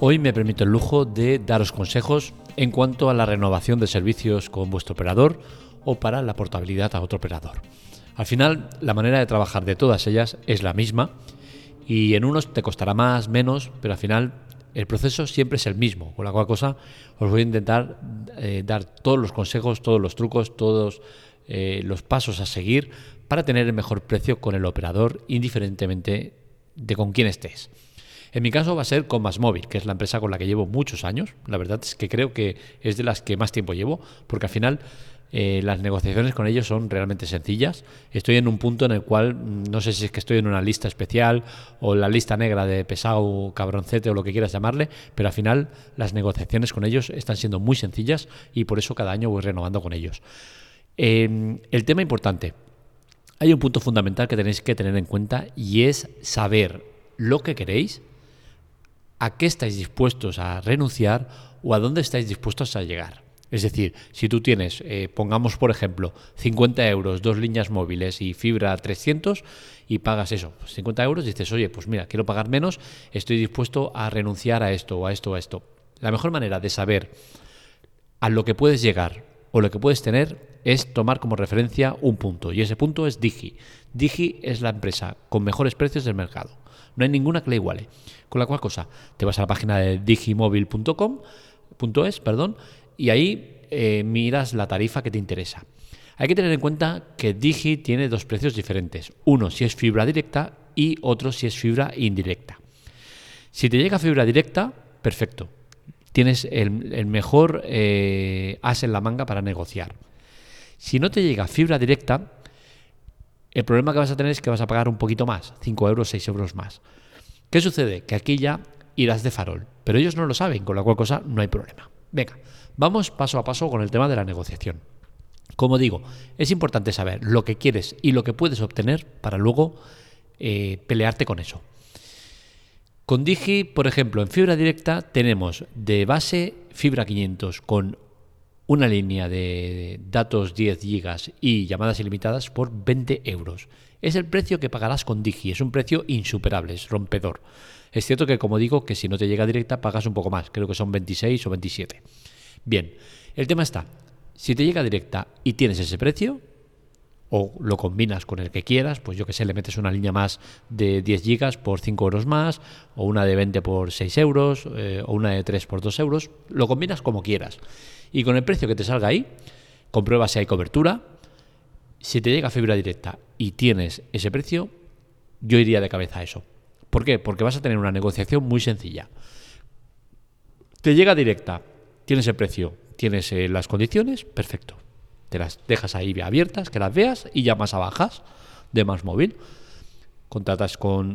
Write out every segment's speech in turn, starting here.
Hoy me permito el lujo de daros consejos en cuanto a la renovación de servicios con vuestro operador o para la portabilidad a otro operador. Al final, la manera de trabajar de todas ellas es la misma y en unos te costará más, menos, pero al final el proceso siempre es el mismo, con la cual cosa os voy a intentar eh, dar todos los consejos, todos los trucos, todos eh, los pasos a seguir para tener el mejor precio con el operador, indiferentemente de con quién estés. En mi caso va a ser con Móvil, que es la empresa con la que llevo muchos años. La verdad es que creo que es de las que más tiempo llevo, porque al final eh, las negociaciones con ellos son realmente sencillas. Estoy en un punto en el cual mm, no sé si es que estoy en una lista especial o la lista negra de pesado, cabroncete o lo que quieras llamarle, pero al final las negociaciones con ellos están siendo muy sencillas y por eso cada año voy renovando con ellos. Em, el tema importante. Hay un punto fundamental que tenéis que tener en cuenta y es saber lo que queréis a qué estáis dispuestos a renunciar o a dónde estáis dispuestos a llegar. Es decir, si tú tienes, eh, pongamos por ejemplo, 50 euros, dos líneas móviles y fibra 300 y pagas eso, 50 euros, dices, oye, pues mira, quiero pagar menos, estoy dispuesto a renunciar a esto o a esto o a esto. La mejor manera de saber a lo que puedes llegar o lo que puedes tener es tomar como referencia un punto y ese punto es Digi. Digi es la empresa con mejores precios del mercado. No hay ninguna que le iguale. Con la cual cosa, te vas a la página de digimóvil.com.es, perdón, y ahí eh, miras la tarifa que te interesa. Hay que tener en cuenta que Digi tiene dos precios diferentes. Uno si es fibra directa y otro si es fibra indirecta. Si te llega fibra directa, perfecto. Tienes el, mejor eh, as en la manga para negociar. Si no te llega fibra directa, el problema que vas a tener es que vas a pagar un poquito más, 5 euros, 6 euros más. ¿Qué sucede? Que aquí ya irás de farol, pero ellos no lo saben, con la cual cosa no hay problema. Venga, vamos paso a paso con el tema de la negociación. Como digo, es importante saber lo que quieres y lo que puedes obtener para luego eh, pelearte con eso. Con Digi, por ejemplo, en fibra directa tenemos de base fibra 500 con una línea de datos 10 gigas y llamadas ilimitadas por 20 euros. Es el precio que pagarás con Digi, es un precio insuperable, es rompedor. Es cierto que, como digo, que si no te llega directa pagas un poco más, creo que son 26 o 27. Bien, el tema está, si te llega directa y tienes ese precio, o lo combinas con el que quieras, pues yo que sé, le metes una línea más de 10 gigas por 5 euros más, o una de 20 por 6 euros, eh, o una de 3 por 2 euros, lo combinas como quieras. Y con el precio que te salga ahí, comprueba si hay cobertura. Si te llega fibra directa y tienes ese precio, yo iría de cabeza a eso. ¿Por qué? Porque vas a tener una negociación muy sencilla. Te llega directa, tienes el precio, tienes eh, las condiciones, perfecto. Te las dejas ahí abiertas, que las veas y llamas a bajas de más móvil. Con,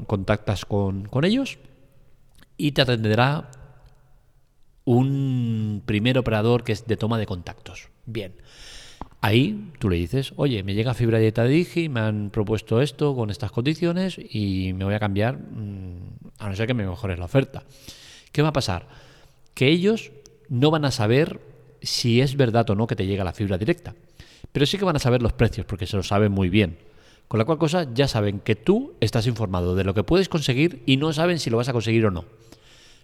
contactas con, con ellos y te atenderá un primer operador que es de toma de contactos. Bien. Ahí tú le dices, oye, me llega fibra dieta de Digi, me han propuesto esto con estas condiciones y me voy a cambiar, mm, a no ser que me mejores la oferta. ¿Qué va a pasar? Que ellos no van a saber si es verdad o no que te llega la fibra directa, pero sí que van a saber los precios porque se lo saben muy bien. Con la cual cosa ya saben que tú estás informado de lo que puedes conseguir y no saben si lo vas a conseguir o no.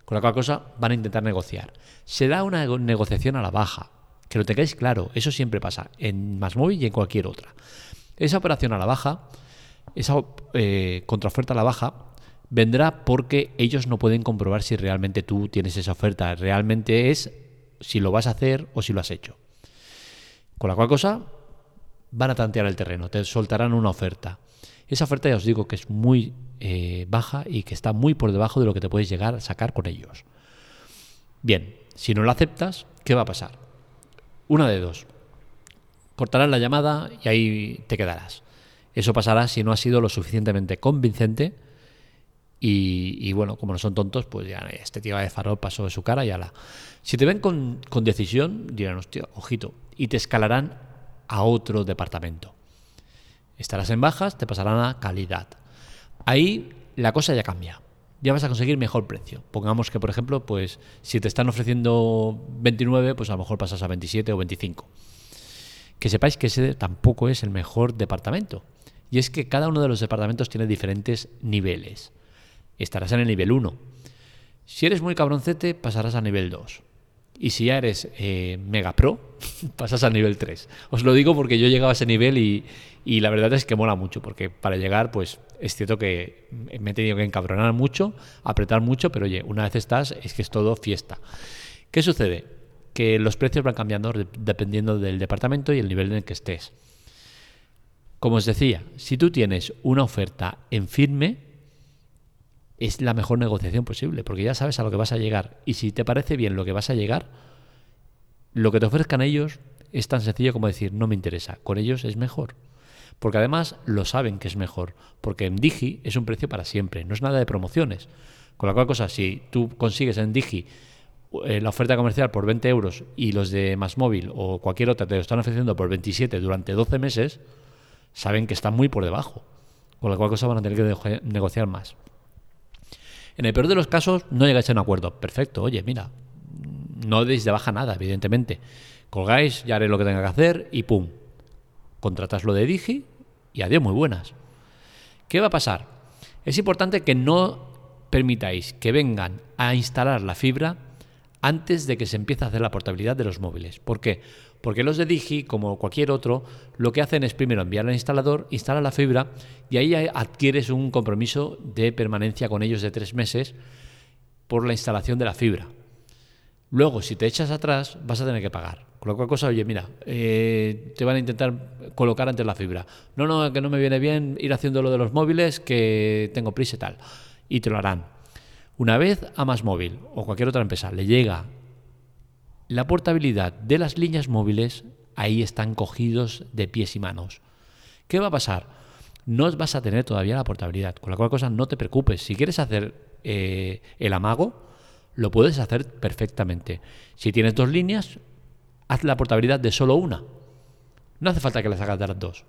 Con la cual cosa van a intentar negociar. Será una negociación a la baja. Que lo tengáis claro, eso siempre pasa en móvil y en cualquier otra. Esa operación a la baja, esa eh, contraoferta a la baja, vendrá porque ellos no pueden comprobar si realmente tú tienes esa oferta. Realmente es si lo vas a hacer o si lo has hecho. Con la cual cosa, van a tantear el terreno, te soltarán una oferta. Esa oferta ya os digo que es muy eh, baja y que está muy por debajo de lo que te puedes llegar a sacar con ellos. Bien, si no la aceptas, ¿qué va a pasar? Una de dos. Cortarás la llamada y ahí te quedarás. Eso pasará si no has sido lo suficientemente convincente y, bueno, como no son tontos, pues ya este tío de farol pasó de su cara y ala. Si te ven con, con decisión, dirán, hostia, ojito, y te escalarán a otro departamento. Estarás en bajas, te pasarán a calidad. Ahí la cosa ya cambia. Ya vas a conseguir mejor precio. Pongamos que, por ejemplo, pues si te están ofreciendo 29, pues a lo mejor pasas a 27 o 25. Que sepáis que ese tampoco es el mejor departamento. Y es que cada uno de los departamentos tiene diferentes niveles. Estarás en el nivel 1. Si eres muy cabroncete, pasarás a nivel 2. Y si ya eres eh, mega pro, pasas al nivel 3. Os lo digo porque yo he llegado a ese nivel y, y, la verdad es que mola mucho, porque para llegar, pues es cierto que me he tenido que encabronar mucho, apretar mucho, pero oye, una vez estás, es que es todo fiesta. ¿Qué sucede? Que los precios van cambiando dependiendo del departamento y el nivel en el que estés. Como os decía, si tú tienes una oferta en firme, es la mejor negociación posible, porque ya sabes a lo que vas a llegar. Y si te parece bien lo que vas a llegar, lo que te ofrezcan ellos es tan sencillo como decir, no me interesa, con ellos es mejor. Porque además lo saben que es mejor, porque en Digi es un precio para siempre, no es nada de promociones. Con la cual cosa, si tú consigues en Digi eh, la oferta comercial por 20 euros y los de Más Móvil o cualquier otra te lo están ofreciendo por 27 durante 12 meses, saben que están muy por debajo. Con la cual cosa van a tener que negociar más. En el peor de los casos, no llegáis a un acuerdo. Perfecto, oye, mira, no deis de baja nada, evidentemente. Colgáis, ya haré lo que tenga que hacer y pum. Contratas lo de Digi y adiós, muy buenas. ¿Qué va a pasar? Es importante que no permitáis que vengan a instalar la fibra antes de que se empiece a hacer la portabilidad de los móviles. ¿Por qué? Porque los de Digi, como cualquier otro, lo que hacen es primero enviar al instalador, instala la fibra y ahí adquieres un compromiso de permanencia con ellos de tres meses por la instalación de la fibra. Luego, si te echas atrás, vas a tener que pagar. Con lo cual cosa, oye, mira, eh, te van a intentar colocar antes la fibra. No, no, que no me viene bien ir haciendo lo de los móviles, que tengo prisa y tal. Y te lo harán. Una vez a Más Móvil o cualquier otra empresa le llega la portabilidad de las líneas móviles, ahí están cogidos de pies y manos. ¿Qué va a pasar? No vas a tener todavía la portabilidad, con la cual cosa no te preocupes. Si quieres hacer eh, el amago, lo puedes hacer perfectamente. Si tienes dos líneas, haz la portabilidad de solo una. No hace falta que las hagas de las dos.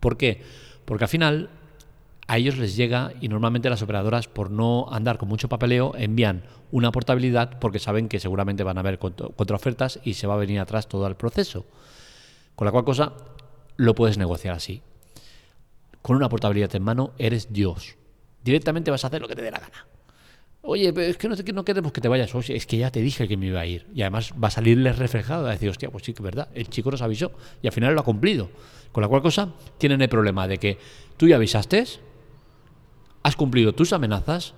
¿Por qué? Porque al final a ellos les llega y normalmente las operadoras, por no andar con mucho papeleo, envían una portabilidad porque saben que seguramente van a haber contraofertas y se va a venir atrás todo el proceso. Con la cual cosa lo puedes negociar así. Con una portabilidad en mano eres Dios. Directamente vas a hacer lo que te dé la gana. Oye, pero es que no, queremos que te vayas. Es que ya te dije que me iba a ir. Y además va a salirles reflejado. a decir, hostia, pues sí que es verdad. El chico nos avisó. Y al final lo ha cumplido. Con la cual cosa tienen el problema de que tú ya avisaste, has cumplido tus amenazas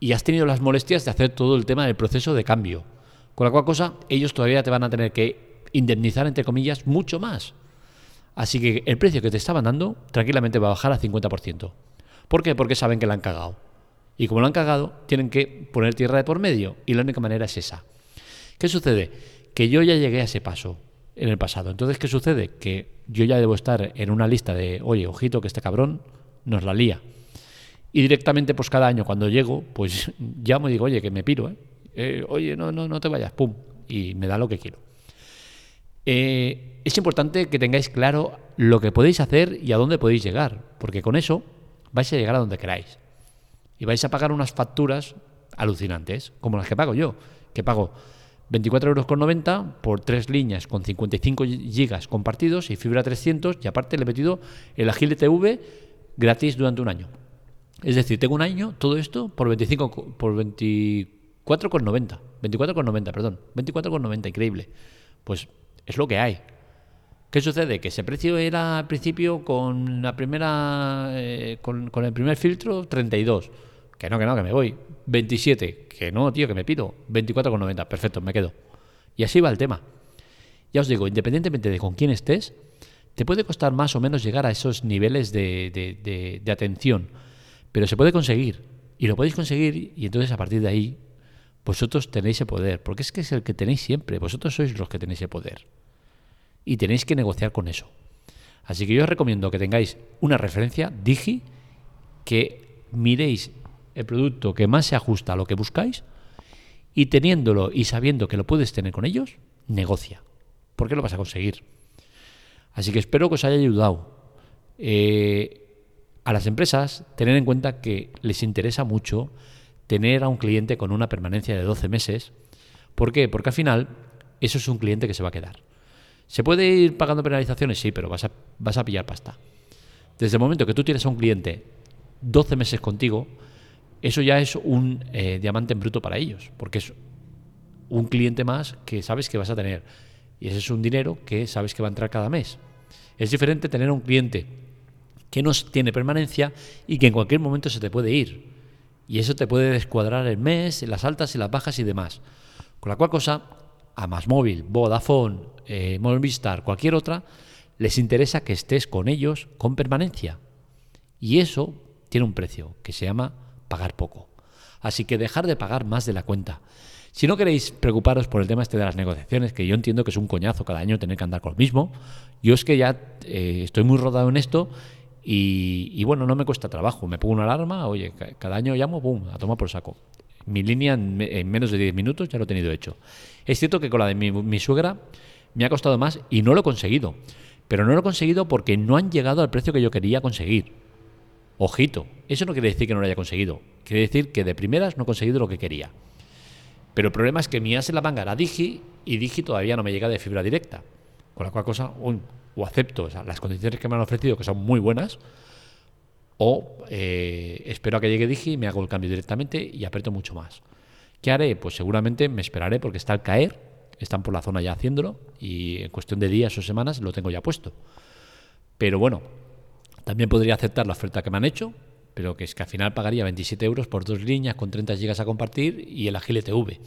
y has tenido las molestias de hacer todo el tema del proceso de cambio. Con la cual cosa, ellos todavía te van a tener que indemnizar, entre comillas, mucho más. Así que el precio que te estaban dando tranquilamente va a bajar a 50%. ¿Por qué? Porque saben que la han cagado. Y como lo han cagado, tienen que poner tierra de por medio. Y la única manera es esa. ¿Qué sucede? Que yo ya llegué a ese paso en el pasado. Entonces, ¿qué sucede? Que yo ya debo estar en una lista de, oye, ojito, que este cabrón nos la lía. Y directamente, pues cada año cuando llego, pues llamo y digo, oye, que me piro, ¿eh? eh oye, no, no, no te vayas, pum, y me da lo que quiero. Eh, es importante que tengáis claro lo que podéis hacer y a dónde podéis llegar, porque con eso vais a llegar a donde queráis. Y vais a pagar unas facturas alucinantes, como las que pago yo, que pago 24,90 euros por tres líneas con 55 gigas compartidos y fibra 300 y aparte le he metido el Agile TV gratis durante un año. Es decir, tengo un año, todo esto, por 25, por 24,90. 24,90, perdón. 24,90, increíble. Pues es lo que hay. ¿Qué sucede? Que ese precio era al principio con la primera eh, con, el primer filtro 32. Que no, que no, que me voy. 27. Que no, tío, que me pido. 24,90. Perfecto, me quedo. Y así va el tema. Ya os digo, independientemente de con quién estés, te puede costar más o menos llegar a esos niveles de, de atención pero se puede conseguir. Y lo podéis conseguir y entonces a partir de ahí vosotros tenéis el poder. Porque es que es el que tenéis siempre. Vosotros sois los que tenéis el poder. Y tenéis que negociar con eso. Así que yo os recomiendo que tengáis una referencia, Digi, que miréis el producto que más se ajusta a lo que buscáis y teniéndolo y sabiendo que lo puedes tener con ellos, negocia. Porque lo vas a conseguir. Así que espero que os haya ayudado. Eh, a las empresas tener en cuenta que les interesa mucho tener a un cliente con una permanencia de 12 meses. ¿Por qué? Porque al final eso es un cliente que se va a quedar. ¿Se puede ir pagando penalizaciones? Sí, pero vas a, vas a pillar pasta. Desde el momento que tú tienes a un cliente 12 meses contigo, eso ya es un eh, diamante en bruto para ellos, porque es un cliente más que sabes que vas a tener. Y ese es un dinero que sabes que va a entrar cada mes. Es diferente tener un cliente que no tiene permanencia y que en cualquier momento se te puede ir. Y eso te puede descuadrar el mes, las altas y las bajas y demás. Con la cual cosa, a Más Móvil, Vodafone, eh, Movistar, cualquier otra, les interesa que estés con ellos con permanencia. Y eso tiene un precio que se llama pagar poco. Así que dejar de pagar más de la cuenta. Si no queréis preocuparos por el tema este de las negociaciones, que yo entiendo que es un coñazo cada año tener que andar con lo mismo, yo es que ya eh, estoy muy rodado en esto y, bueno, no me cuesta trabajo. Me pongo una alarma, oye, cada año llamo, ¡pum!, a tomar por saco. Mi línea en, menos de 10 minutos ya lo he tenido hecho. Es cierto que con la de mi, suegra me ha costado más y no lo he conseguido. Pero no lo he conseguido porque no han llegado al precio que yo quería conseguir. Ojito, eso no quiere decir que no lo haya conseguido. Quiere decir que de primeras no he conseguido lo que quería. Pero el problema es que mi as en la manga era Digi y Digi todavía no me llega de fibra directa. Con la cual cosa, o acepto las condiciones que me han ofrecido, que son muy buenas, o eh, espero a que llegue Digi y me hago el cambio directamente y aprieto mucho más. ¿Qué haré? Pues seguramente me esperaré porque está al caer, están por la zona ya haciéndolo y en cuestión de días o semanas lo tengo ya puesto. Pero bueno, también podría aceptar la oferta que me han hecho, pero que es que al final pagaría 27 euros por dos líneas con 30 gigas a compartir y el Agile TV.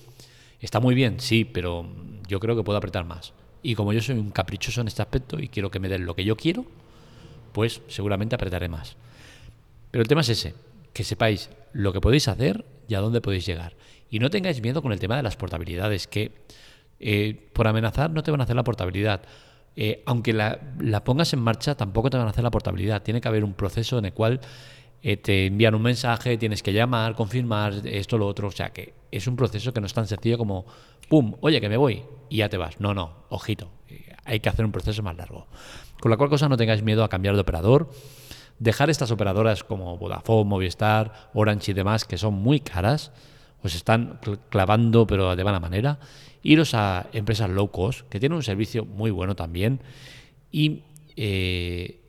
Está muy bien, sí, pero yo creo que puedo apretar más. Y como yo soy un caprichoso en este aspecto y quiero que me den lo que yo quiero, pues seguramente apretaré más. Pero el tema es ese, que sepáis lo que podéis hacer y a dónde podéis llegar. Y no tengáis miedo con el tema de las portabilidades, que eh, por amenazar no te van a hacer la portabilidad. Eh, aunque la, la, pongas en marcha, tampoco te van a hacer la portabilidad. Tiene que haber un proceso en el cual eh, te envían un mensaje, tienes que llamar, confirmar esto, lo otro. O sea que es un proceso que no es tan sencillo como, ¡pum! Oye, que me voy y ya te vas. No, no, ojito. Hay que hacer un proceso más largo. Con la cual cosa no tengáis miedo a cambiar de operador. Dejar estas operadoras como Vodafone, Movistar, Orange y demás, que son muy caras, os están clavando, pero de mala manera. Iros a empresas low cost, que tienen un servicio muy bueno también, y eh,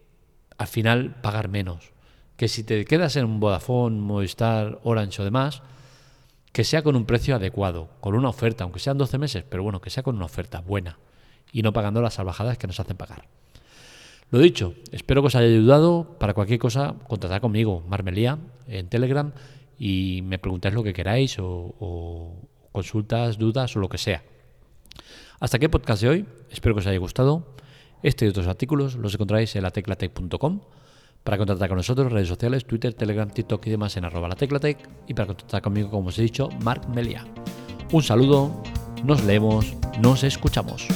al final pagar menos que si te quedas en un Vodafone, Movistar, Orange o demás, que sea con un precio adecuado, con una oferta, aunque sean 12 meses, pero bueno, que sea con una oferta buena y no pagando las salvajadas que nos hacen pagar. Lo dicho, espero que os haya ayudado. Para cualquier cosa, contactad conmigo, Marmelía, en Telegram, y me preguntáis lo que queráis o, consultas, dudas o lo que sea. Hasta aquí el podcast de hoy. Espero que os haya gustado. Este y otros artículos los encontráis en lateclatec.com. Para contactar con nosotros, redes sociales, Twitter, Telegram, TikTok y demás en arroba la teclatec. Y para contactar conmigo, como os he dicho, Marc Melia. Un saludo, nos leemos, nos escuchamos.